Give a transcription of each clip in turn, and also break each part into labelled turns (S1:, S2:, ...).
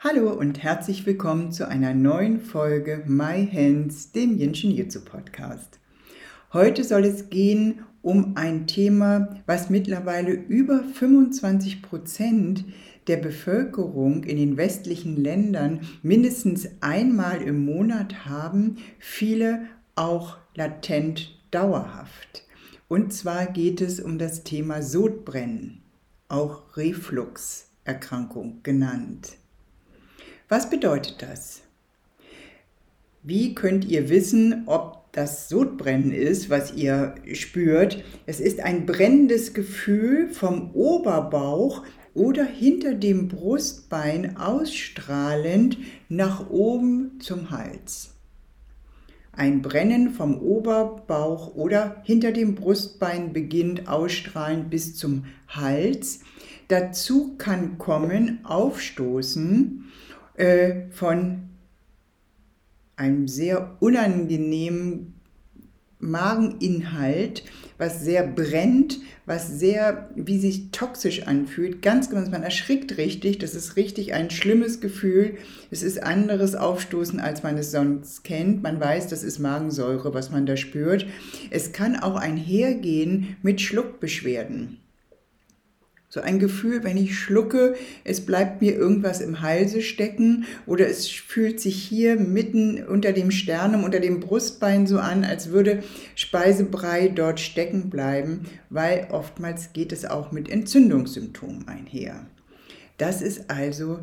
S1: Hallo und herzlich willkommen zu einer neuen Folge My Hands, dem Jinshin Jitsu Podcast. Heute soll es gehen um ein Thema, was mittlerweile über 25 Prozent der Bevölkerung in den westlichen Ländern mindestens einmal im Monat haben, viele auch latent dauerhaft. Und zwar geht es um das Thema Sodbrennen, auch Refluxerkrankung genannt. Was bedeutet das? Wie könnt ihr wissen, ob das Sodbrennen ist, was ihr spürt? Es ist ein brennendes Gefühl vom Oberbauch oder hinter dem Brustbein ausstrahlend nach oben zum Hals ein Brennen vom Oberbauch oder hinter dem Brustbein beginnt ausstrahlend bis zum Hals. Dazu kann kommen Aufstoßen äh, von einem sehr unangenehmen Mageninhalt, was sehr brennt, was sehr, wie sich toxisch anfühlt. Ganz genau, man erschrickt richtig. Das ist richtig ein schlimmes Gefühl. Es ist anderes Aufstoßen, als man es sonst kennt. Man weiß, das ist Magensäure, was man da spürt. Es kann auch einhergehen mit Schluckbeschwerden. So ein Gefühl, wenn ich schlucke, es bleibt mir irgendwas im Halse stecken oder es fühlt sich hier mitten unter dem Sternum, unter dem Brustbein so an, als würde Speisebrei dort stecken bleiben, weil oftmals geht es auch mit Entzündungssymptomen einher. Das ist also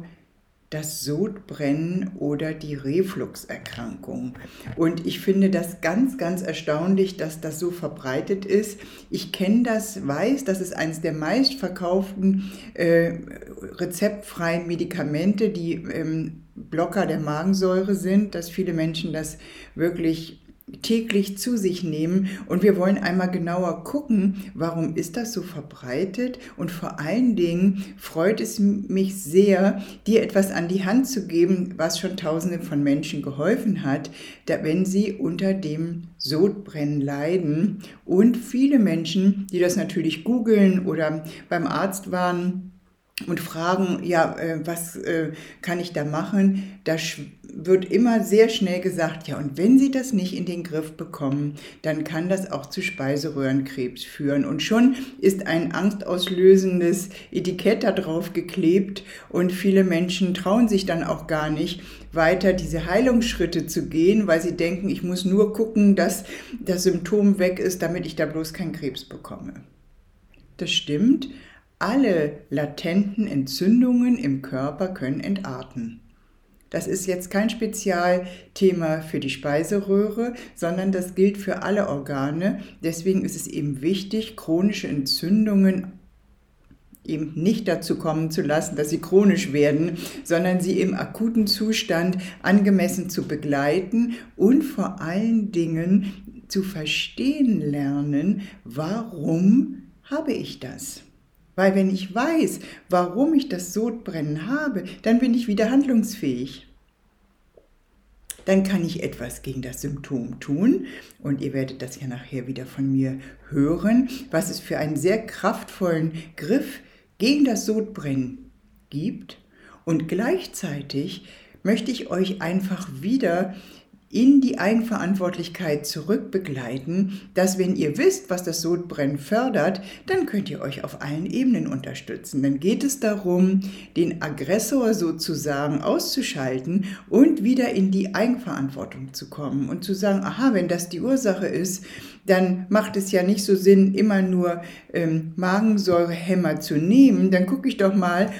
S1: das Sodbrennen oder die Refluxerkrankung. Und ich finde das ganz, ganz erstaunlich, dass das so verbreitet ist. Ich kenne das, weiß, das ist eines der meistverkauften äh, rezeptfreien Medikamente, die ähm, Blocker der Magensäure sind, dass viele Menschen das wirklich täglich zu sich nehmen. Und wir wollen einmal genauer gucken, warum ist das so verbreitet? Und vor allen Dingen freut es mich sehr, dir etwas an die Hand zu geben, was schon tausende von Menschen geholfen hat, wenn sie unter dem Sodbrennen leiden. Und viele Menschen, die das natürlich googeln oder beim Arzt waren, und fragen, ja, äh, was äh, kann ich da machen? Da wird immer sehr schnell gesagt, ja, und wenn Sie das nicht in den Griff bekommen, dann kann das auch zu Speiseröhrenkrebs führen. Und schon ist ein angstauslösendes Etikett da drauf geklebt und viele Menschen trauen sich dann auch gar nicht, weiter diese Heilungsschritte zu gehen, weil sie denken, ich muss nur gucken, dass das Symptom weg ist, damit ich da bloß keinen Krebs bekomme. Das stimmt, alle latenten Entzündungen im Körper können entarten. Das ist jetzt kein Spezialthema für die Speiseröhre, sondern das gilt für alle Organe. Deswegen ist es eben wichtig, chronische Entzündungen eben nicht dazu kommen zu lassen, dass sie chronisch werden, sondern sie im akuten Zustand angemessen zu begleiten und vor allen Dingen zu verstehen lernen, warum habe ich das? Weil wenn ich weiß, warum ich das Sodbrennen habe, dann bin ich wieder handlungsfähig. Dann kann ich etwas gegen das Symptom tun und ihr werdet das ja nachher wieder von mir hören, was es für einen sehr kraftvollen Griff gegen das Sodbrennen gibt. Und gleichzeitig möchte ich euch einfach wieder in die Eigenverantwortlichkeit zurückbegleiten, dass wenn ihr wisst, was das Sodbrennen fördert, dann könnt ihr euch auf allen Ebenen unterstützen. Dann geht es darum, den Aggressor sozusagen auszuschalten und wieder in die Eigenverantwortung zu kommen und zu sagen, aha, wenn das die Ursache ist, dann macht es ja nicht so Sinn, immer nur ähm, Magensäurehämmer zu nehmen. Dann gucke ich doch mal,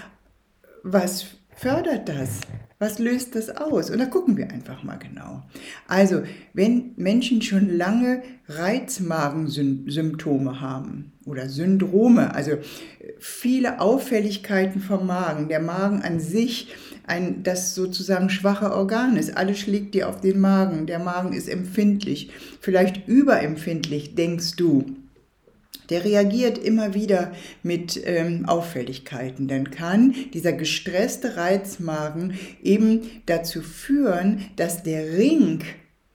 S1: was fördert das? Was löst das aus? Und da gucken wir einfach mal genau. Also, wenn Menschen schon lange Reizmagensymptome haben oder Syndrome, also viele Auffälligkeiten vom Magen, der Magen an sich ein, das sozusagen schwache Organ ist. Alles schlägt dir auf den Magen. Der Magen ist empfindlich, vielleicht überempfindlich, denkst du. Der reagiert immer wieder mit ähm, Auffälligkeiten. Dann kann dieser gestresste Reizmagen eben dazu führen, dass der Ring,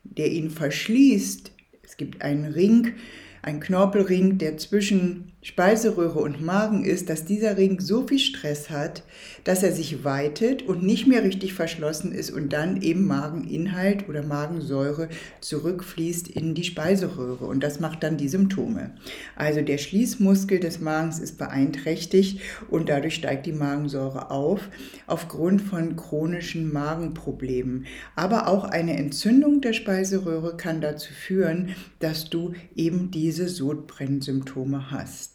S1: der ihn verschließt, es gibt einen Ring, ein Knorpelring, der zwischen Speiseröhre und Magen ist, dass dieser Ring so viel Stress hat, dass er sich weitet und nicht mehr richtig verschlossen ist und dann eben Mageninhalt oder Magensäure zurückfließt in die Speiseröhre und das macht dann die Symptome. Also der Schließmuskel des Magens ist beeinträchtigt und dadurch steigt die Magensäure auf aufgrund von chronischen Magenproblemen. Aber auch eine Entzündung der Speiseröhre kann dazu führen, dass du eben diese Sodbrennsymptome hast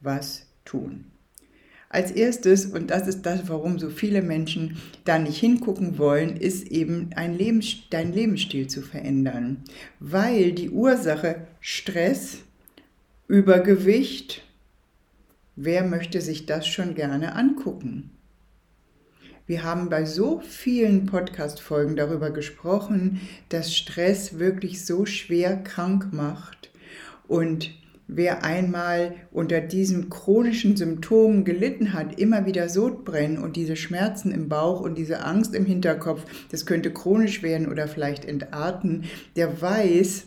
S1: was tun. Als erstes, und das ist das, warum so viele Menschen da nicht hingucken wollen, ist eben ein Lebens dein Lebensstil zu verändern. Weil die Ursache Stress, Übergewicht, wer möchte sich das schon gerne angucken? Wir haben bei so vielen Podcast-Folgen darüber gesprochen, dass Stress wirklich so schwer krank macht. Und Wer einmal unter diesen chronischen Symptomen gelitten hat, immer wieder Sodbrennen und diese Schmerzen im Bauch und diese Angst im Hinterkopf, das könnte chronisch werden oder vielleicht entarten, der weiß,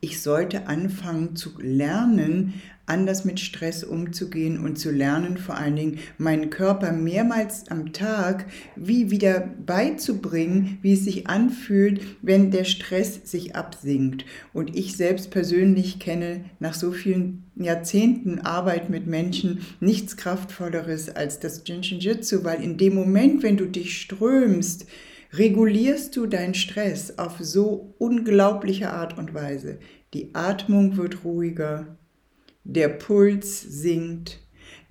S1: ich sollte anfangen zu lernen, anders mit Stress umzugehen und zu lernen, vor allen Dingen meinen Körper mehrmals am Tag wie wieder beizubringen, wie es sich anfühlt, wenn der Stress sich absinkt. Und ich selbst persönlich kenne nach so vielen Jahrzehnten Arbeit mit Menschen nichts Kraftvolleres als das Jinshinjutsu, weil in dem Moment, wenn du dich strömst, regulierst du deinen Stress auf so unglaubliche Art und Weise. Die Atmung wird ruhiger, der Puls sinkt,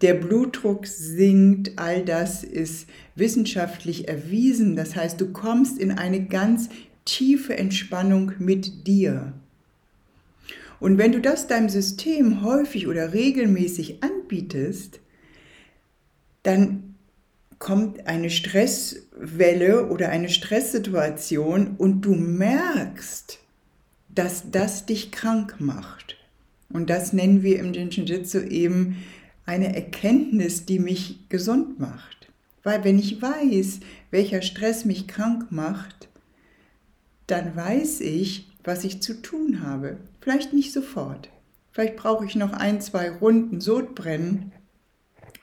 S1: der Blutdruck sinkt, all das ist wissenschaftlich erwiesen. Das heißt, du kommst in eine ganz tiefe Entspannung mit dir. Und wenn du das deinem System häufig oder regelmäßig anbietest, dann kommt eine Stresswelle oder eine Stresssituation und du merkst, dass das dich krank macht. Und das nennen wir im Jinshinjutsu eben eine Erkenntnis, die mich gesund macht. Weil wenn ich weiß, welcher Stress mich krank macht, dann weiß ich, was ich zu tun habe. Vielleicht nicht sofort. Vielleicht brauche ich noch ein, zwei Runden Sodbrennen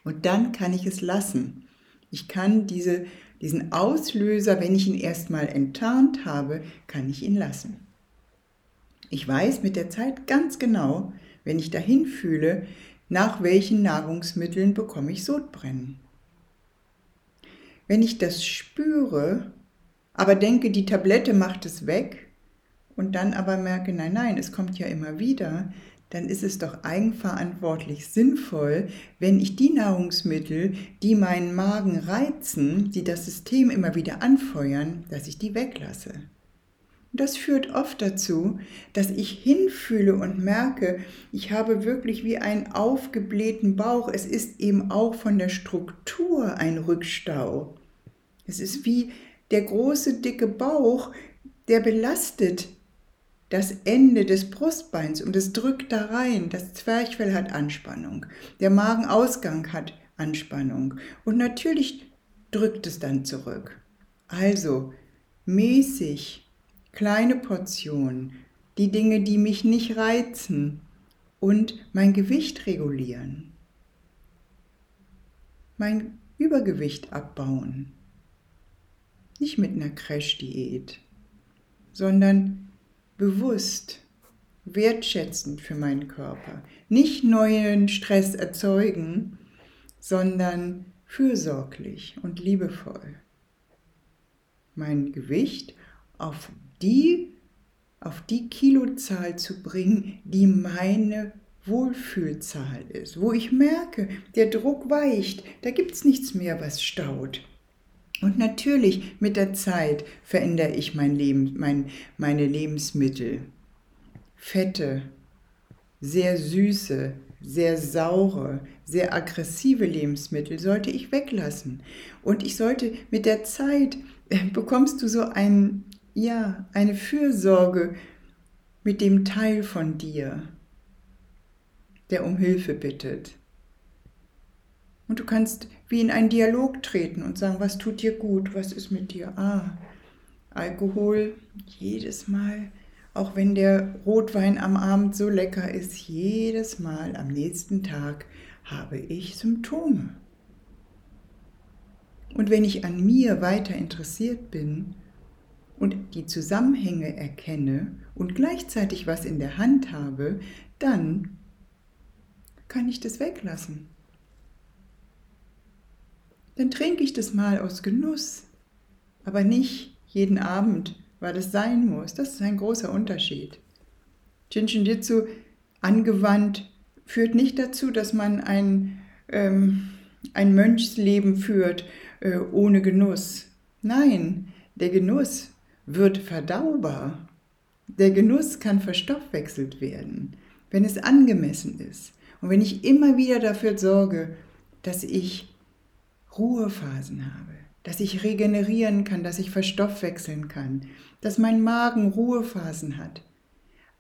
S1: und dann kann ich es lassen. Ich kann diese, diesen Auslöser, wenn ich ihn erstmal enttarnt habe, kann ich ihn lassen. Ich weiß mit der Zeit ganz genau, wenn ich dahin fühle, nach welchen Nahrungsmitteln bekomme ich Sodbrennen. Wenn ich das spüre, aber denke, die Tablette macht es weg und dann aber merke, nein, nein, es kommt ja immer wieder, dann ist es doch eigenverantwortlich sinnvoll, wenn ich die Nahrungsmittel, die meinen Magen reizen, die das System immer wieder anfeuern, dass ich die weglasse. Das führt oft dazu, dass ich hinfühle und merke, ich habe wirklich wie einen aufgeblähten Bauch. Es ist eben auch von der Struktur ein Rückstau. Es ist wie der große, dicke Bauch, der belastet das Ende des Brustbeins und es drückt da rein. Das Zwerchfell hat Anspannung. Der Magenausgang hat Anspannung. Und natürlich drückt es dann zurück. Also mäßig kleine Portionen, die Dinge, die mich nicht reizen und mein Gewicht regulieren, mein Übergewicht abbauen. Nicht mit einer Crash-Diät, sondern bewusst, wertschätzend für meinen Körper. Nicht neuen Stress erzeugen, sondern fürsorglich und liebevoll. Mein Gewicht auf die auf die Kilozahl zu bringen, die meine Wohlfühlzahl ist, wo ich merke, der Druck weicht, da gibt es nichts mehr, was staut. Und natürlich mit der Zeit verändere ich mein Leben, mein, meine Lebensmittel. Fette, sehr süße, sehr saure, sehr aggressive Lebensmittel sollte ich weglassen. Und ich sollte mit der Zeit äh, bekommst du so ein, ja, eine Fürsorge mit dem Teil von dir, der um Hilfe bittet. Und du kannst wie in einen Dialog treten und sagen, was tut dir gut, was ist mit dir? Ah, Alkohol jedes Mal auch wenn der Rotwein am Abend so lecker ist, jedes Mal am nächsten Tag habe ich Symptome. Und wenn ich an mir weiter interessiert bin und die Zusammenhänge erkenne und gleichzeitig was in der Hand habe, dann kann ich das weglassen. Dann trinke ich das mal aus Genuss, aber nicht jeden Abend weil es sein muss. Das ist ein großer Unterschied. Jitsu angewandt führt nicht dazu, dass man ein, ähm, ein Mönchsleben führt äh, ohne Genuss. Nein, der Genuss wird verdaubar. Der Genuss kann verstoffwechselt werden, wenn es angemessen ist. Und wenn ich immer wieder dafür sorge, dass ich Ruhephasen habe, dass ich regenerieren kann, dass ich verstoffwechseln kann, dass mein Magen Ruhephasen hat.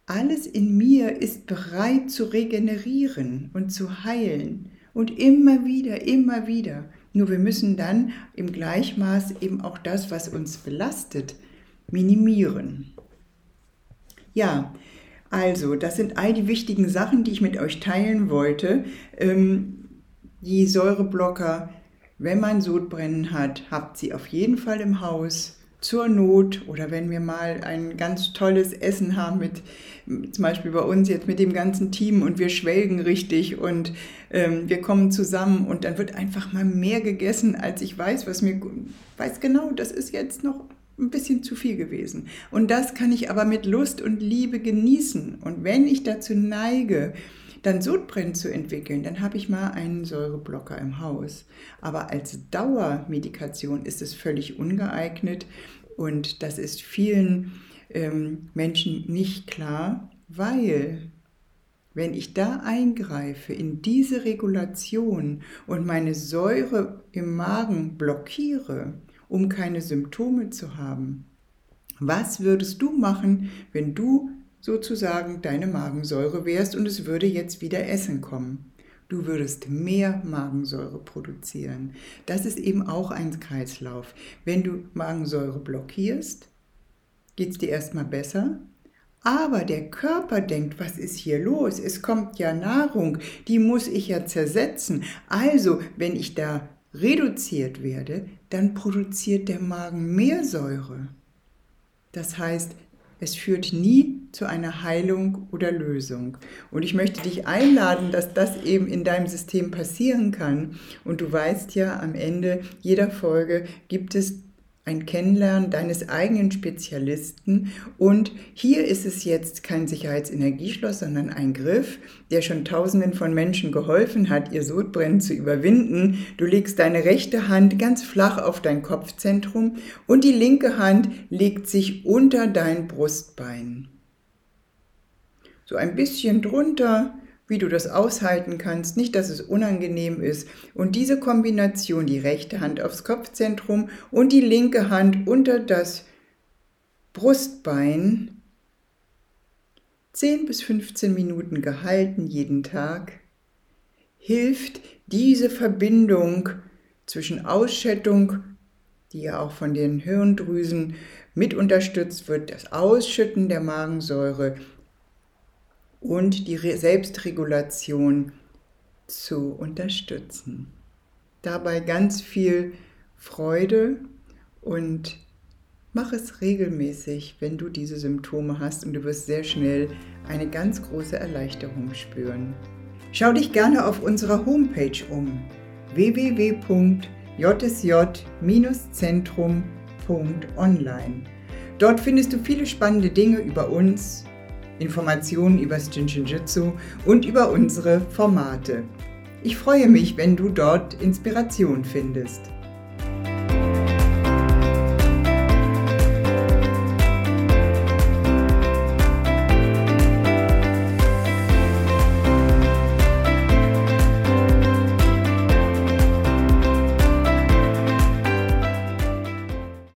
S1: Alles in mir ist bereit zu regenerieren und zu heilen und immer wieder, immer wieder. Nur wir müssen dann im Gleichmaß eben auch das, was uns belastet, minimieren. Ja, also das sind all die wichtigen Sachen, die ich mit euch teilen wollte. Ähm, die Säureblocker wenn man Sodbrennen hat, habt sie auf jeden Fall im Haus zur Not oder wenn wir mal ein ganz tolles Essen haben mit zum Beispiel bei uns jetzt mit dem ganzen Team und wir schwelgen richtig und ähm, wir kommen zusammen und dann wird einfach mal mehr gegessen, als ich weiß, was mir weiß genau, das ist jetzt noch ein bisschen zu viel gewesen. Und das kann ich aber mit Lust und Liebe genießen. Und wenn ich dazu neige, dann Sodbrennen zu entwickeln, dann habe ich mal einen Säureblocker im Haus. Aber als Dauermedikation ist es völlig ungeeignet und das ist vielen ähm, Menschen nicht klar, weil wenn ich da eingreife in diese Regulation und meine Säure im Magen blockiere, um keine Symptome zu haben, was würdest du machen, wenn du sozusagen deine Magensäure wärst und es würde jetzt wieder Essen kommen. Du würdest mehr Magensäure produzieren. Das ist eben auch ein Kreislauf. Wenn du Magensäure blockierst, geht es dir erstmal besser. Aber der Körper denkt, was ist hier los? Es kommt ja Nahrung, die muss ich ja zersetzen. Also, wenn ich da reduziert werde, dann produziert der Magen mehr Säure. Das heißt, es führt nie zu einer Heilung oder Lösung. Und ich möchte dich einladen, dass das eben in deinem System passieren kann. Und du weißt ja, am Ende jeder Folge gibt es ein Kennenlernen deines eigenen Spezialisten. Und hier ist es jetzt kein Sicherheitsenergieschloss, sondern ein Griff, der schon Tausenden von Menschen geholfen hat, ihr Sodbrennen zu überwinden. Du legst deine rechte Hand ganz flach auf dein Kopfzentrum und die linke Hand legt sich unter dein Brustbein. So ein bisschen drunter, wie du das aushalten kannst, nicht, dass es unangenehm ist. Und diese Kombination, die rechte Hand aufs Kopfzentrum und die linke Hand unter das Brustbein, 10 bis 15 Minuten gehalten jeden Tag, hilft diese Verbindung zwischen Ausschüttung, die ja auch von den Hirndrüsen mit unterstützt wird, das Ausschütten der Magensäure und die Selbstregulation zu unterstützen. Dabei ganz viel Freude und mach es regelmäßig, wenn du diese Symptome hast und du wirst sehr schnell eine ganz große Erleichterung spüren. Schau dich gerne auf unserer Homepage um www.jsj-zentrum.online. Dort findest du viele spannende Dinge über uns, Informationen über das Jinshinjutsu und über unsere Formate. Ich freue mich, wenn du dort Inspiration findest.